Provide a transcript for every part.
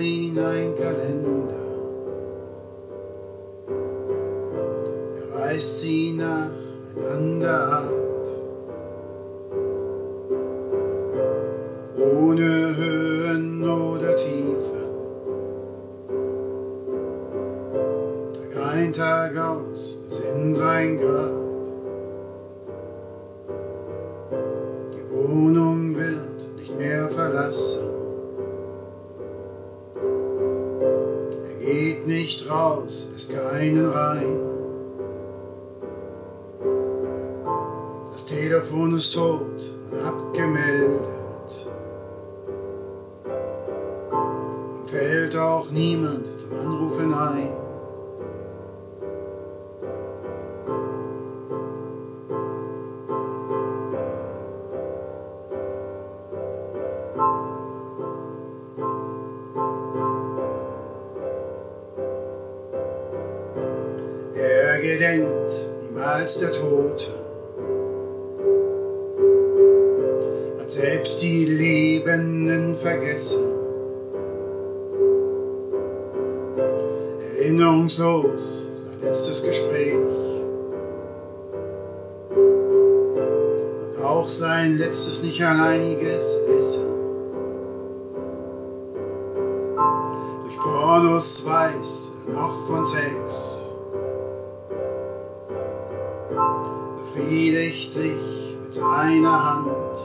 ihn ein Kalender. Er reißt sie nacheinander ab. Ohne Höhen oder Tiefen. Tag ein, Tag aus, bis in sein Grab. Geht nicht raus, lässt keinen rein. Das Telefon ist tot und abgemeldet. Ihm fällt auch niemand zum Anrufen ein. Gedenkt niemals der Toten, hat selbst die Lebenden vergessen. Erinnerungslos sein letztes Gespräch und auch sein letztes nicht alleiniges Essen. Durch Pornos weiß er noch von Sex. Befriedigt sich mit seiner Hand.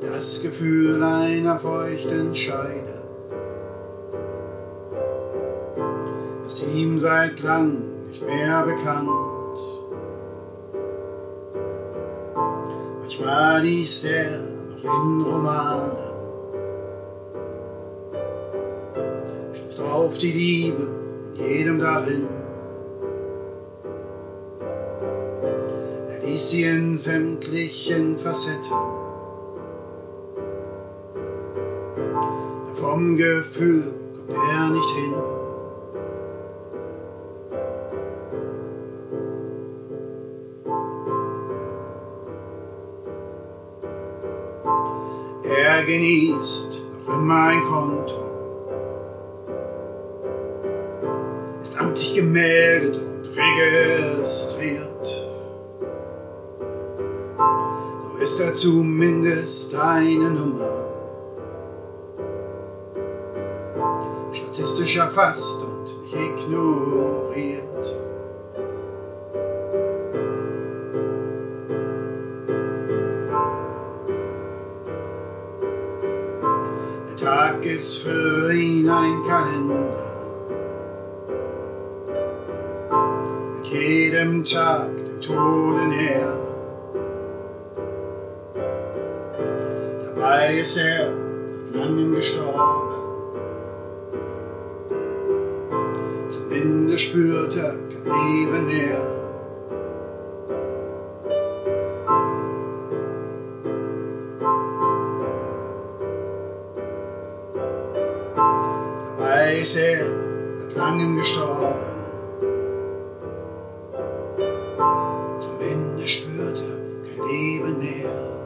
Das Gefühl einer feuchten Scheide ist ihm seit lang nicht mehr bekannt. Manchmal liest er noch in Romanen, stößt auf die Liebe in jedem darin. Liest sie in sämtlichen Facetten. Vom Gefühl kommt er nicht hin. Er genießt noch immer ein Konto, ist amtlich gemeldet und registriert. Ist er zumindest eine Nummer, statistisch erfasst und nicht ignoriert. Der Tag ist für ihn ein Kalender. Mit jedem Tag dem Tode näher. er ist er seit langem gestorben. Zum Ende spürte kein Leben mehr. Dabei ist er seit langem gestorben. Zum Ende spürte kein Leben mehr.